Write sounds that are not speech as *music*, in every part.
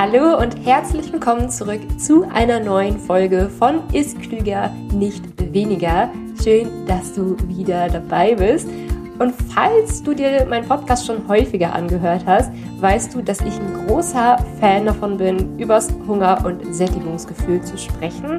Hallo und herzlich willkommen zurück zu einer neuen Folge von Ist Klüger, nicht weniger. Schön, dass du wieder dabei bist. Und falls du dir meinen Podcast schon häufiger angehört hast, weißt du, dass ich ein großer Fan davon bin, übers Hunger- und Sättigungsgefühl zu sprechen.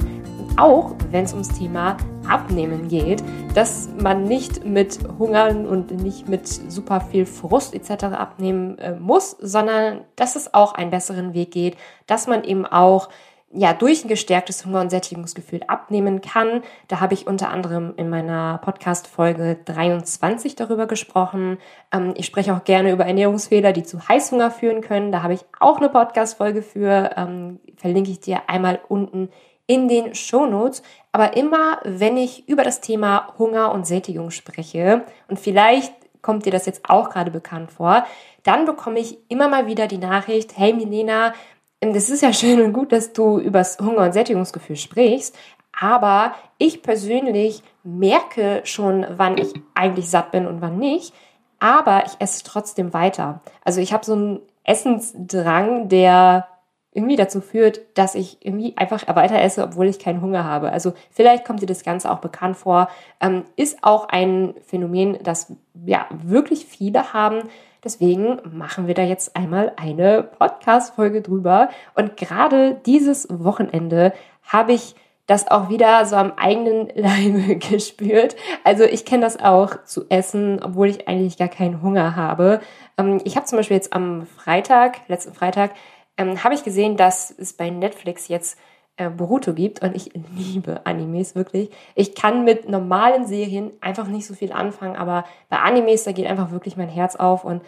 Auch wenn es ums Thema Abnehmen geht, dass man nicht mit Hungern und nicht mit super viel Frust etc. abnehmen äh, muss, sondern dass es auch einen besseren Weg geht, dass man eben auch ja, durch ein gestärktes Hunger- und Sättigungsgefühl abnehmen kann. Da habe ich unter anderem in meiner Podcast-Folge 23 darüber gesprochen. Ähm, ich spreche auch gerne über Ernährungsfehler, die zu Heißhunger führen können. Da habe ich auch eine Podcast-Folge für. Ähm, verlinke ich dir einmal unten in den Shownotes. Aber immer, wenn ich über das Thema Hunger und Sättigung spreche, und vielleicht kommt dir das jetzt auch gerade bekannt vor, dann bekomme ich immer mal wieder die Nachricht, hey Milena, das ist ja schön und gut, dass du über das Hunger- und Sättigungsgefühl sprichst, aber ich persönlich merke schon, wann ich eigentlich satt bin und wann nicht, aber ich esse trotzdem weiter. Also ich habe so einen Essensdrang, der irgendwie dazu führt, dass ich irgendwie einfach weiter esse, obwohl ich keinen Hunger habe. Also vielleicht kommt dir das Ganze auch bekannt vor. Ähm, ist auch ein Phänomen, das ja wirklich viele haben. Deswegen machen wir da jetzt einmal eine Podcast-Folge drüber. Und gerade dieses Wochenende habe ich das auch wieder so am eigenen *laughs* Leibe gespürt. Also ich kenne das auch zu essen, obwohl ich eigentlich gar keinen Hunger habe. Ähm, ich habe zum Beispiel jetzt am Freitag, letzten Freitag, ähm, habe ich gesehen, dass es bei Netflix jetzt äh, Boruto gibt und ich *laughs* liebe Animes wirklich. Ich kann mit normalen Serien einfach nicht so viel anfangen, aber bei Animes, da geht einfach wirklich mein Herz auf und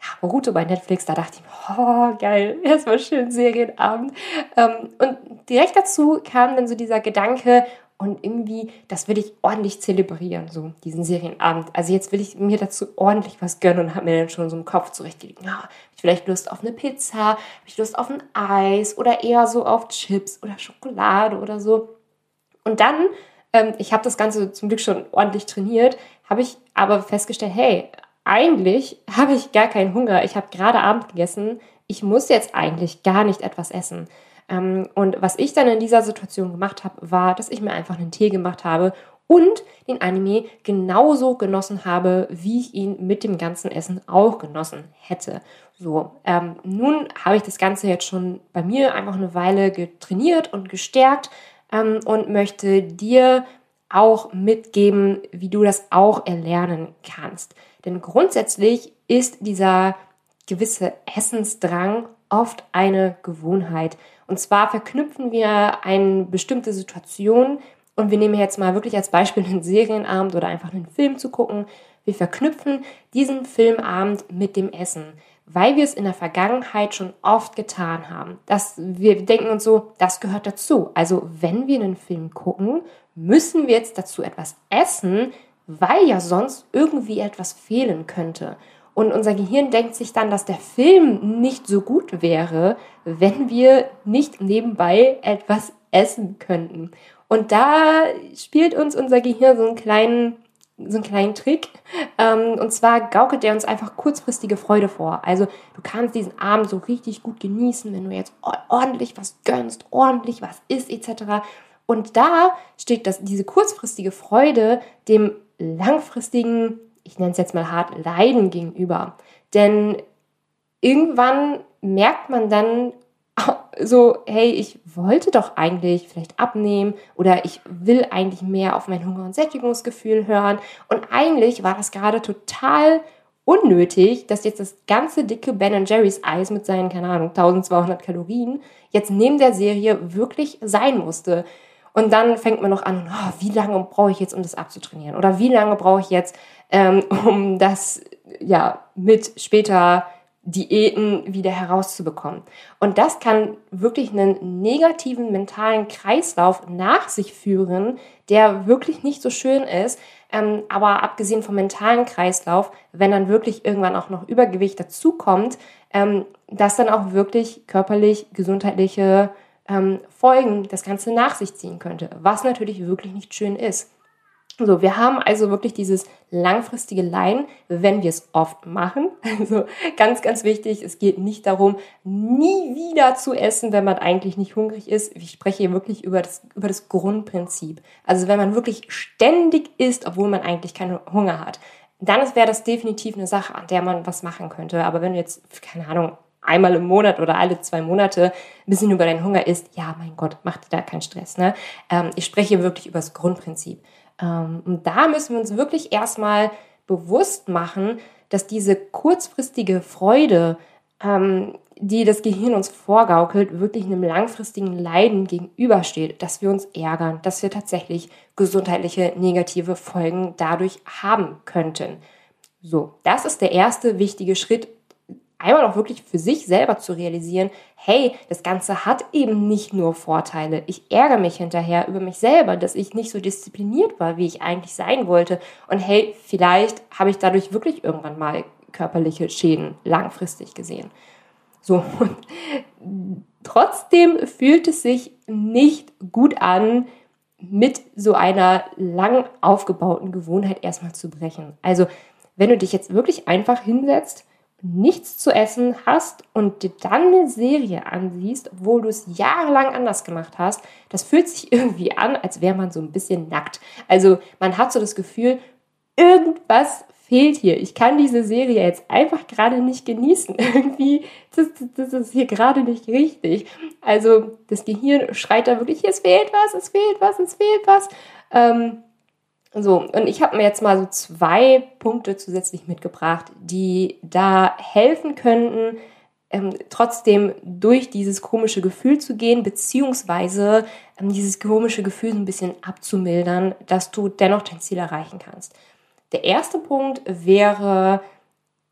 ja, Boruto bei Netflix, da dachte ich mir, *laughs* oh geil, erstmal schön Serienabend. Ähm, und direkt dazu kam dann so dieser Gedanke, und irgendwie, das will ich ordentlich zelebrieren, so diesen Serienabend. Also jetzt will ich mir dazu ordentlich was gönnen und habe mir dann schon so im Kopf zurechtgelegt. Ja, habe ich vielleicht Lust auf eine Pizza, habe ich Lust auf ein Eis oder eher so auf Chips oder Schokolade oder so. Und dann, ähm, ich habe das Ganze zum Glück schon ordentlich trainiert, habe ich aber festgestellt, hey, eigentlich habe ich gar keinen Hunger. Ich habe gerade Abend gegessen. Ich muss jetzt eigentlich gar nicht etwas essen. Ähm, und was ich dann in dieser Situation gemacht habe, war, dass ich mir einfach einen Tee gemacht habe und den Anime genauso genossen habe, wie ich ihn mit dem ganzen Essen auch genossen hätte. So, ähm, nun habe ich das Ganze jetzt schon bei mir einfach eine Weile getrainiert und gestärkt ähm, und möchte dir auch mitgeben, wie du das auch erlernen kannst. Denn grundsätzlich ist dieser gewisse Essensdrang oft eine Gewohnheit. Und zwar verknüpfen wir eine bestimmte Situation und wir nehmen jetzt mal wirklich als Beispiel einen Serienabend oder einfach einen Film zu gucken. Wir verknüpfen diesen Filmabend mit dem Essen, weil wir es in der Vergangenheit schon oft getan haben. Das, wir denken uns so, das gehört dazu. Also wenn wir einen Film gucken, müssen wir jetzt dazu etwas essen, weil ja sonst irgendwie etwas fehlen könnte. Und unser Gehirn denkt sich dann, dass der Film nicht so gut wäre, wenn wir nicht nebenbei etwas essen könnten. Und da spielt uns unser Gehirn so einen kleinen, so einen kleinen Trick. Ähm, und zwar gaukelt er uns einfach kurzfristige Freude vor. Also du kannst diesen Abend so richtig gut genießen, wenn du jetzt ordentlich was gönnst, ordentlich was isst etc. Und da steht das, diese kurzfristige Freude dem langfristigen ich nenne es jetzt mal hart, Leiden gegenüber. Denn irgendwann merkt man dann *laughs* so, hey, ich wollte doch eigentlich vielleicht abnehmen oder ich will eigentlich mehr auf mein Hunger- und Sättigungsgefühl hören. Und eigentlich war das gerade total unnötig, dass jetzt das ganze dicke Ben Jerry's Eis mit seinen, keine Ahnung, 1200 Kalorien jetzt neben der Serie wirklich sein musste. Und dann fängt man noch an, oh, wie lange brauche ich jetzt, um das abzutrainieren? Oder wie lange brauche ich jetzt, ähm, *laughs* um das ja mit später Diäten wieder herauszubekommen. Und das kann wirklich einen negativen mentalen Kreislauf nach sich führen, der wirklich nicht so schön ist. Ähm, aber abgesehen vom mentalen Kreislauf, wenn dann wirklich irgendwann auch noch Übergewicht dazukommt, ähm, dass dann auch wirklich körperlich gesundheitliche ähm, Folgen das Ganze nach sich ziehen könnte, was natürlich wirklich nicht schön ist. So, wir haben also wirklich dieses langfristige Leiden, wenn wir es oft machen. *laughs* Also ganz, ganz wichtig, es geht nicht darum, nie wieder zu essen, wenn man eigentlich nicht hungrig ist. Ich spreche hier wirklich über das, über das Grundprinzip. Also wenn man wirklich ständig isst, obwohl man eigentlich keinen Hunger hat, dann wäre das definitiv eine Sache, an der man was machen könnte. Aber wenn du jetzt, keine Ahnung, einmal im Monat oder alle zwei Monate ein bisschen über deinen Hunger isst, ja, mein Gott, mach dir da keinen Stress. Ne? Ähm, ich spreche wirklich über das Grundprinzip. Ähm, und da müssen wir uns wirklich erstmal bewusst machen, dass diese kurzfristige Freude, ähm, die das Gehirn uns vorgaukelt, wirklich einem langfristigen Leiden gegenübersteht, dass wir uns ärgern, dass wir tatsächlich gesundheitliche negative Folgen dadurch haben könnten. So, das ist der erste wichtige Schritt, einmal auch wirklich für sich selber zu realisieren, hey, das Ganze hat eben nicht nur Vorteile. Ich ärgere mich hinterher über mich selber, dass ich nicht so diszipliniert war, wie ich eigentlich sein wollte. Und hey, vielleicht habe ich dadurch wirklich irgendwann mal körperliche Schäden langfristig gesehen. So, und trotzdem fühlt es sich nicht gut an, mit so einer lang aufgebauten Gewohnheit erstmal zu brechen. Also, wenn du dich jetzt wirklich einfach hinsetzt, nichts zu essen hast und dir dann eine Serie ansiehst, obwohl du es jahrelang anders gemacht hast, das fühlt sich irgendwie an, als wäre man so ein bisschen nackt. Also man hat so das Gefühl, irgendwas fehlt hier. Ich kann diese Serie jetzt einfach gerade nicht genießen. *laughs* Irgendwie, das, das ist hier gerade nicht richtig. Also das Gehirn schreit da wirklich, es fehlt was, es fehlt was, es fehlt was. Ähm, so, und ich habe mir jetzt mal so zwei Punkte zusätzlich mitgebracht, die da helfen könnten, ähm, trotzdem durch dieses komische Gefühl zu gehen, beziehungsweise ähm, dieses komische Gefühl so ein bisschen abzumildern, dass du dennoch dein Ziel erreichen kannst. Der erste Punkt wäre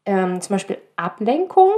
ähm, zum Beispiel Ablenkung.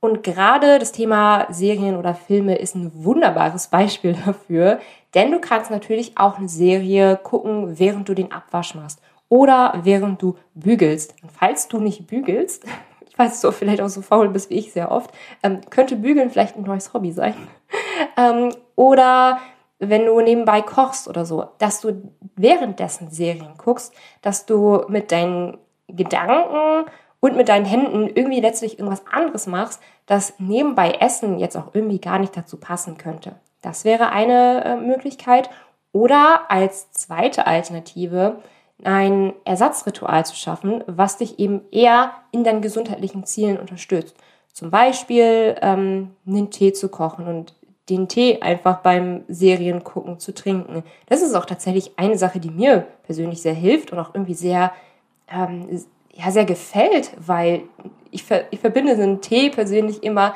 Und gerade das Thema Serien oder Filme ist ein wunderbares *laughs* Beispiel dafür, denn du kannst natürlich auch eine Serie gucken, während du den Abwasch machst oder während du bügelst. Und falls du nicht bügelst, *laughs* ich weiß, du vielleicht auch so faul bist wie ich sehr oft, ähm, könnte Bügeln vielleicht ein neues Hobby sein. *laughs* ähm, oder wenn du nebenbei kochst oder so, dass du währenddessen Serien guckst, dass du mit deinen Gedanken und mit deinen Händen irgendwie letztlich irgendwas anderes machst, das nebenbei Essen jetzt auch irgendwie gar nicht dazu passen könnte. Das wäre eine äh, Möglichkeit. Oder als zweite Alternative ein Ersatzritual zu schaffen, was dich eben eher in deinen gesundheitlichen Zielen unterstützt. Zum Beispiel ähm, einen Tee zu kochen und den Tee einfach beim Seriengucken zu trinken. Das ist auch tatsächlich eine Sache, die mir persönlich sehr hilft und auch irgendwie sehr ähm, ja, sehr gefällt, weil ich, ver ich verbinde so einen Tee persönlich immer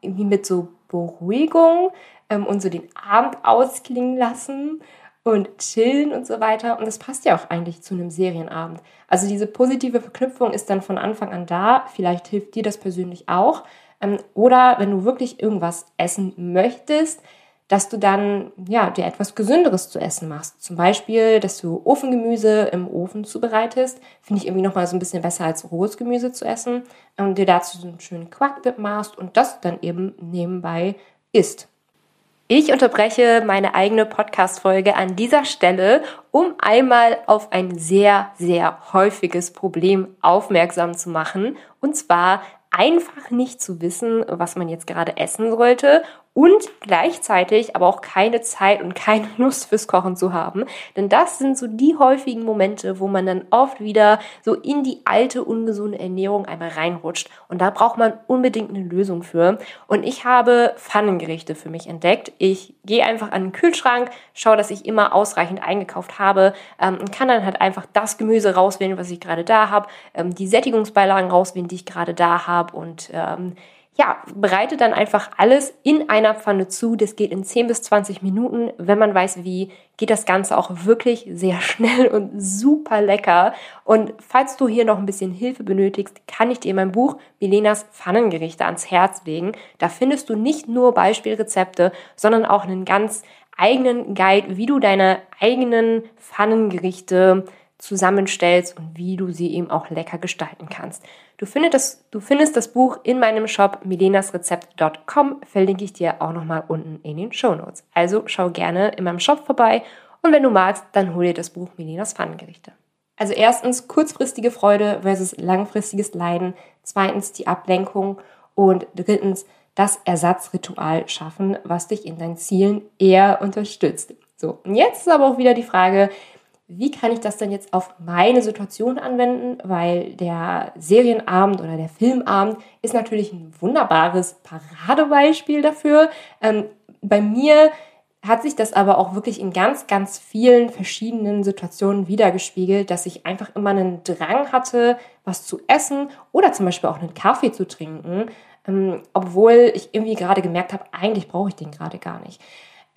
irgendwie mit so Beruhigung ähm, und so den Abend ausklingen lassen und chillen und so weiter. Und das passt ja auch eigentlich zu einem Serienabend. Also diese positive Verknüpfung ist dann von Anfang an da. Vielleicht hilft dir das persönlich auch. Ähm, oder wenn du wirklich irgendwas essen möchtest, dass du dann ja dir etwas Gesünderes zu essen machst. Zum Beispiel, dass du Ofengemüse im Ofen zubereitest. Finde ich irgendwie noch mal so ein bisschen besser als rohes Gemüse zu essen. Und dir dazu so einen schönen Quarkdip machst und das dann eben nebenbei isst. Ich unterbreche meine eigene Podcast-Folge an dieser Stelle, um einmal auf ein sehr, sehr häufiges Problem aufmerksam zu machen. Und zwar einfach nicht zu wissen, was man jetzt gerade essen sollte und gleichzeitig aber auch keine Zeit und keine *laughs* Lust fürs Kochen zu haben. Denn das sind so die häufigen Momente, wo man dann oft wieder so in die alte ungesunde Ernährung einmal reinrutscht. Und da braucht man unbedingt eine Lösung für. Und ich habe Pfannengerichte für mich entdeckt. Ich gehe einfach an den Kühlschrank, schaue, dass ich immer ausreichend eingekauft habe ähm, und kann dann halt einfach das Gemüse rauswählen, was ich gerade da habe, ähm, die Sättigungsbeilagen rauswählen, die ich gerade da habe und ähm, ja, bereite dann einfach alles in einer Pfanne zu. Das geht in 10 bis 20 Minuten. Wenn man weiß wie, geht das Ganze auch wirklich sehr *laughs* schnell und super lecker. Und falls du hier noch ein bisschen Hilfe benötigst, kann ich dir mein Buch Milenas Pfannengerichte ans Herz legen. Da findest du nicht nur Beispielrezepte, sondern auch einen ganz eigenen Guide, wie du deine eigenen Pfannengerichte zusammenstellst und wie du sie eben auch lecker gestalten kannst. Du findest das, du findest das Buch in meinem Shop milenasrezept.com, verlinke ich dir auch nochmal unten in den Show Notes. Also schau gerne in meinem Shop vorbei Und wenn du magst, dann hol dir das Buch Milenas Pfannengerichte. Also erstens kurzfristige Freude versus langfristiges Leiden. Zweitens die Ablenkung. Und drittens das Ersatzritual schaffen, was dich in deinen Zielen eher unterstützt. So, und jetzt ist aber auch wieder die Frage, wie kann ich das denn jetzt auf meine Situation anwenden? Weil der Serienabend oder der Filmabend ist natürlich ein wunderbares Paradebeispiel dafür. Ähm, bei mir hat sich das aber auch wirklich in ganz, ganz vielen verschiedenen Situationen wiedergespiegelt, dass ich einfach immer einen Drang hatte, was zu essen oder zum Beispiel auch einen Kaffee zu trinken, ähm, obwohl ich irgendwie gerade gemerkt habe, eigentlich brauche ich den gerade gar nicht.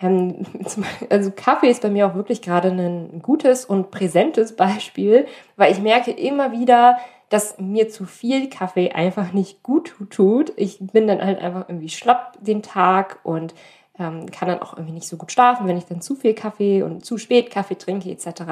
Ähm, *laughs* also Kaffee ist bei mir auch wirklich gerade ein gutes und präsentes *laughs* Beispiel, weil ich merke immer wieder, dass mir zu viel Kaffee einfach nicht gut tut. Ich bin dann halt einfach irgendwie schlapp den Tag und ähm, kann dann auch irgendwie nicht so gut schlafen, wenn ich dann zu viel Kaffee und zu spät Kaffee trinke etc.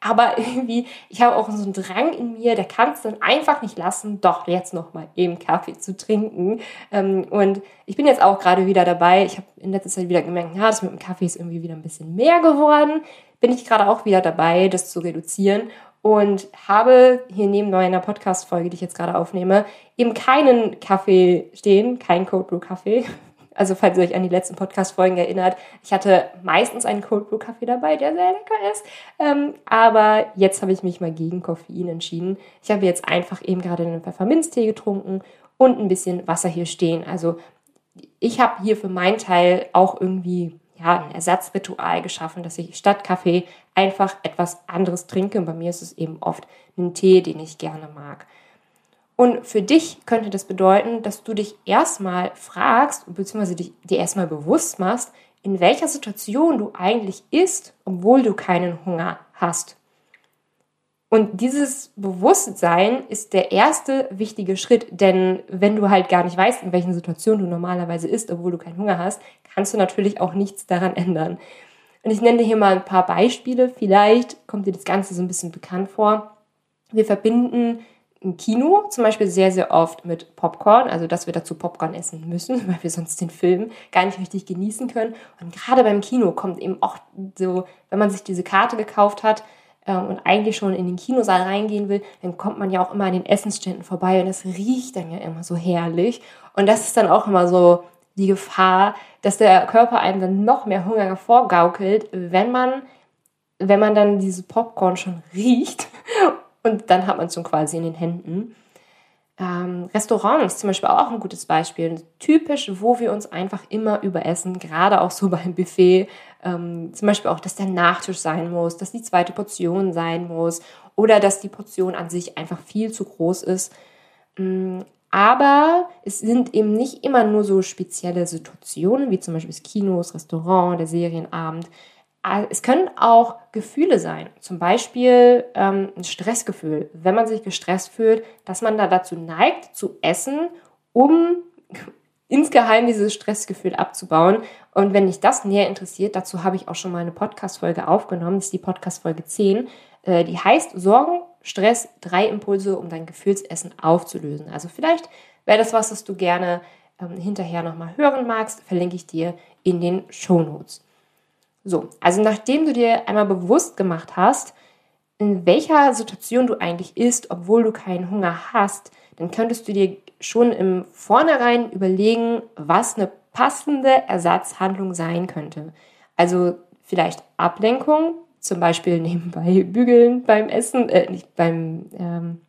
Aber *laughs* irgendwie, ich habe auch so einen Drang in mir, der kann es dann einfach nicht lassen, doch jetzt nochmal eben Kaffee zu trinken. Ähm, und ich bin jetzt auch gerade wieder dabei. Ich habe in letzter Zeit wieder gemerkt, ja, das mit dem Kaffee ist irgendwie wieder ein bisschen mehr geworden. Bin ich gerade auch wieder dabei, das zu reduzieren und habe hier neben meiner Podcast-Folge, die ich jetzt gerade aufnehme, eben keinen Kaffee stehen, kein Cold Brew Kaffee, *laughs* also falls ihr euch an die letzten Podcast-Folgen erinnert, ich hatte meistens einen Cold Brew Kaffee dabei, der sehr lecker ist. Ähm, aber jetzt habe ich mich mal gegen Koffein entschieden. Ich habe jetzt einfach eben gerade einen Pfefferminztee getrunken und ein bisschen Wasser hier stehen. Also ich habe hier für meinen Teil auch irgendwie ja, ein Ersatzritual geschaffen, dass ich statt Kaffee einfach etwas anderes trinke. Und bei mir ist es eben oft ein Tee, den ich gerne mag. Und für dich könnte das bedeuten, dass du dich erstmal fragst, beziehungsweise dich, dir erstmal bewusst machst, in welcher Situation du eigentlich isst, obwohl du keinen Hunger hast. Und dieses Bewusstsein ist der erste wichtige Schritt, denn wenn du halt gar nicht weißt, in welchen Situationen du normalerweise isst, obwohl du keinen Hunger hast, kannst du natürlich auch nichts daran ändern. Und ich nenne dir hier mal ein paar Beispiele. Vielleicht kommt dir das Ganze so ein bisschen bekannt vor. Wir verbinden im Kino zum Beispiel sehr, sehr oft mit Popcorn, also dass wir dazu Popcorn essen müssen, *laughs* weil wir sonst den Film gar nicht richtig genießen können. Und gerade beim Kino kommt eben auch so, wenn man sich diese Karte gekauft hat ähm, und eigentlich schon in den Kinosaal reingehen will, dann kommt man ja auch immer an den Essensständen vorbei und es riecht dann ja immer so herrlich. Und das ist dann auch immer so die Gefahr, dass der Körper einem dann noch mehr Hunger vorgaukelt, wenn man wenn man dann diese Popcorn schon riecht und dann hat man es schon quasi in den Händen. Ähm, Restaurants zum Beispiel auch ein gutes Beispiel. Typisch, wo wir uns einfach immer überessen, gerade auch so *laughs* beim Buffet. Ähm, zum Beispiel auch, dass der Nachtisch sein muss, dass die zweite Portion sein muss oder dass die Portion an sich einfach viel zu groß ist. Ähm, aber es sind eben nicht immer nur so spezielle Situationen, wie zum Beispiel das Kino, das Restaurant, der Serienabend, es können auch Gefühle sein, zum Beispiel ähm, ein Stressgefühl. Wenn man sich gestresst fühlt, dass man da dazu neigt, zu essen, um *laughs* insgeheim dieses Stressgefühl abzubauen. Und wenn dich das näher interessiert, dazu habe ich auch schon mal eine Podcast-Folge aufgenommen. Das ist die Podcast-Folge 10. Äh, die heißt Sorgen, Stress, drei Impulse, um dein Gefühlsessen aufzulösen. Also vielleicht wäre das was, was du gerne ähm, hinterher nochmal hören magst, verlinke ich dir in den Show Notes. So, also nachdem du dir einmal bewusst gemacht hast, in welcher Situation du eigentlich isst, obwohl du keinen Hunger hast, dann könntest du dir schon im Vornherein überlegen, was eine passende Ersatzhandlung sein könnte. Also vielleicht Ablenkung, zum Beispiel *laughs* nebenbei bügeln beim Essen, äh, nicht beim, ähm,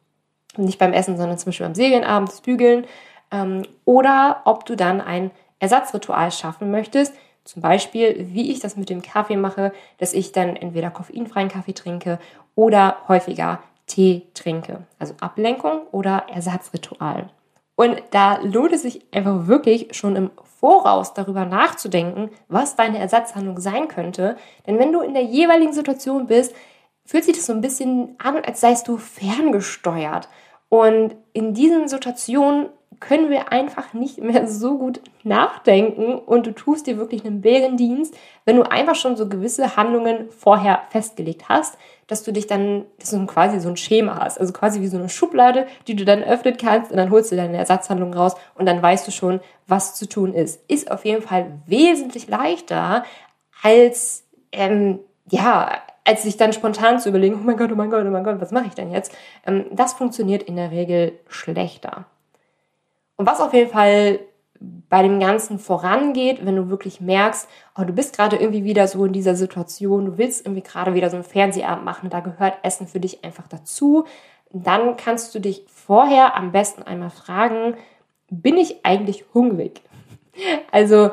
nicht beim Essen, sondern zum Beispiel am Serienabend das Bügeln. Ähm, oder ob du dann ein Ersatzritual schaffen möchtest, zum Beispiel, wie ich das mit dem Kaffee mache, dass ich dann entweder koffeinfreien Kaffee trinke oder häufiger Tee trinke. Also Ablenkung oder Ersatzritual. Und da lohnt es sich einfach wirklich schon im Voraus darüber nachzudenken, was deine Ersatzhandlung sein könnte. Denn wenn du in der jeweiligen Situation bist, fühlt sich das so ein bisschen an, als seist du ferngesteuert. Und in diesen Situationen können wir einfach nicht mehr so gut nachdenken und du tust dir wirklich einen Bärendienst, wenn du einfach schon so gewisse Handlungen vorher festgelegt hast, dass du dich dann, dass du quasi so ein Schema hast, also quasi wie so eine Schublade, die du dann öffnen kannst und dann holst du deine Ersatzhandlung raus und dann weißt du schon, was zu tun ist. Ist auf jeden Fall wesentlich leichter als ähm, ja, als sich dann spontan zu überlegen, oh mein Gott, oh mein Gott, oh mein Gott, was mache ich denn jetzt? Ähm, das funktioniert in der Regel schlechter. Und was auf jeden Fall bei dem Ganzen vorangeht, wenn du wirklich merkst, oh, du bist gerade irgendwie wieder so in dieser Situation, du willst irgendwie gerade wieder so einen Fernsehabend machen, da gehört Essen für dich einfach dazu, dann kannst du dich vorher am besten einmal fragen, bin ich eigentlich hungrig? *laughs* Also,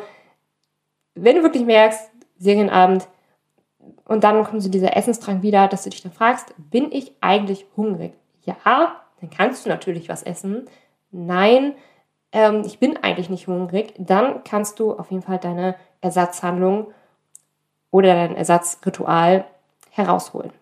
wenn du wirklich merkst, Serienabend, und dann kommt so dieser Essensdrang wieder, dass du dich dann fragst, bin ich eigentlich hungrig? Ja, dann kannst du natürlich was essen. Nein, ähm, ich bin eigentlich nicht hungrig. Dann kannst du auf jeden Fall deine Ersatzhandlung oder dein Ersatzritual herausholen.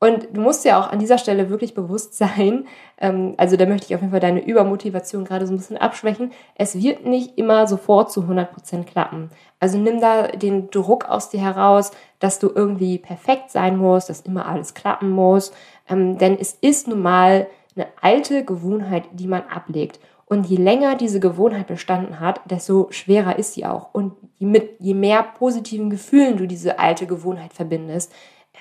Und du musst ja auch an dieser Stelle wirklich bewusst sein, *laughs* ähm, also da möchte ich auf jeden Fall deine Übermotivation gerade so ein bisschen abschwächen. Es wird nicht immer sofort zu 100% klappen. Also nimm da den Druck aus dir heraus, dass du irgendwie perfekt sein musst, dass immer alles klappen muss. Ähm, denn es ist nun mal eine alte Gewohnheit, die man ablegt. Und je länger diese Gewohnheit bestanden hat, desto schwerer ist sie auch. Und je, mit, je mehr positiven Gefühlen du diese alte Gewohnheit verbindest,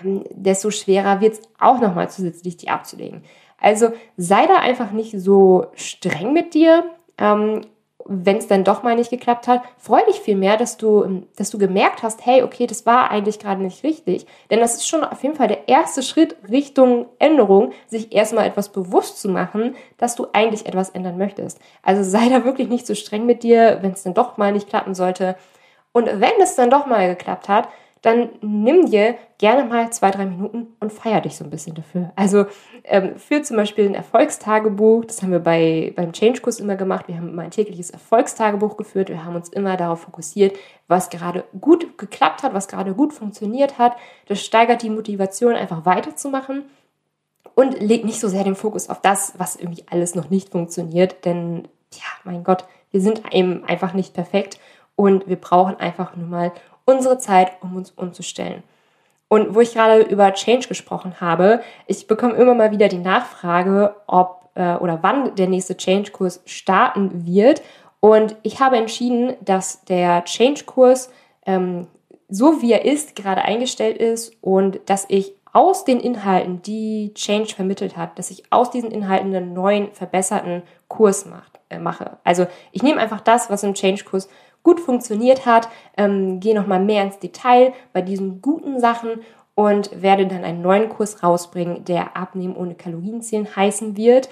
ähm, desto schwerer wird es auch nochmal zusätzlich, die abzulegen. Also sei da einfach nicht so streng mit dir. Ähm, wenn es dann doch mal nicht geklappt hat, freu dich vielmehr, dass du, ähm, dass du gemerkt hast, hey, okay, das war eigentlich gerade nicht richtig. Denn das ist schon auf jeden Fall der erste Schritt Richtung Änderung, sich erstmal etwas bewusst zu machen, dass du eigentlich etwas ändern möchtest. Also sei da wirklich nicht so streng mit dir, wenn es dann doch mal nicht klappen sollte. Und wenn es dann doch mal geklappt hat, dann nimm dir gerne mal zwei, drei Minuten und feier dich so ein bisschen dafür. Also ähm, für zum Beispiel ein Erfolgstagebuch, das haben wir bei, beim Change-Kurs immer gemacht. Wir haben immer ein tägliches Erfolgstagebuch geführt. Wir haben uns immer darauf fokussiert, was gerade gut geklappt hat, was gerade gut funktioniert hat. Das steigert die Motivation, einfach weiterzumachen und legt nicht so sehr den Fokus auf das, was irgendwie alles noch nicht funktioniert. Denn, ja, mein Gott, wir sind eben einfach nicht perfekt und wir brauchen einfach nur mal unsere Zeit, um uns umzustellen. Und wo ich gerade über Change gesprochen habe, ich bekomme immer mal wieder die Nachfrage, ob äh, oder wann der nächste Change-Kurs starten wird. Und ich habe entschieden, dass der Change-Kurs ähm, so wie er ist, gerade eingestellt ist und dass ich aus den Inhalten, die Change vermittelt hat, dass ich aus diesen Inhalten einen neuen, verbesserten Kurs macht, äh, mache. Also ich nehme einfach das, was im Change-Kurs gut funktioniert hat, ähm, gehe nochmal mehr ins Detail bei diesen guten Sachen und werde dann einen neuen Kurs rausbringen, der Abnehmen ohne Kalorienzählen heißen wird.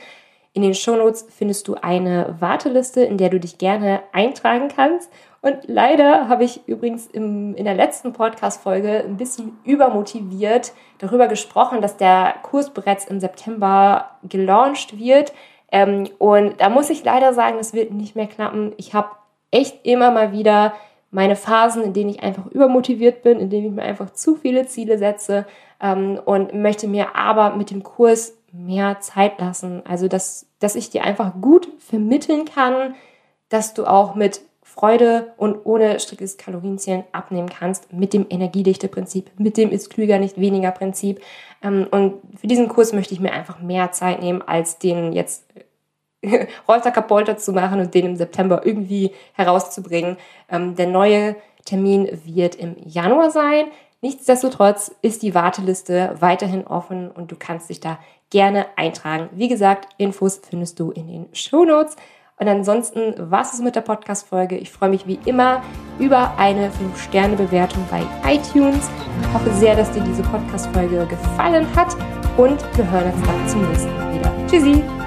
In den Shownotes findest du eine Warteliste, in der du dich gerne eintragen kannst. Und leider habe ich übrigens im, in der letzten Podcast-Folge ein bisschen übermotiviert darüber gesprochen, dass der Kurs bereits im September gelauncht wird. Ähm, und da muss ich leider sagen, das wird nicht mehr klappen. Ich habe echt immer mal wieder meine Phasen, in denen ich einfach übermotiviert bin, in denen ich mir einfach zu viele Ziele setze ähm, und möchte mir aber mit dem Kurs mehr Zeit lassen. Also, dass, dass ich dir einfach gut vermitteln kann, dass du auch mit Freude und ohne striktes Kalorienzählen abnehmen kannst, mit dem Energiedichte-Prinzip, mit dem ist klüger, nicht weniger Prinzip. Ähm, und für diesen Kurs möchte ich mir einfach mehr Zeit nehmen, als den jetzt Rolter Kapolter zu machen und den im September irgendwie herauszubringen. Ähm, der neue Termin wird im Januar sein. Nichtsdestotrotz ist die Warteliste weiterhin offen und du kannst dich da gerne eintragen. Wie gesagt, Infos findest du in den Show Notes. Und ansonsten war es mit der Podcast-Folge. Ich freue mich wie immer über eine 5-Sterne-Bewertung bei iTunes. Ich hoffe sehr, dass dir diese Podcast-Folge gefallen hat und wir hören uns dann zum nächsten Mal wieder. Tschüssi!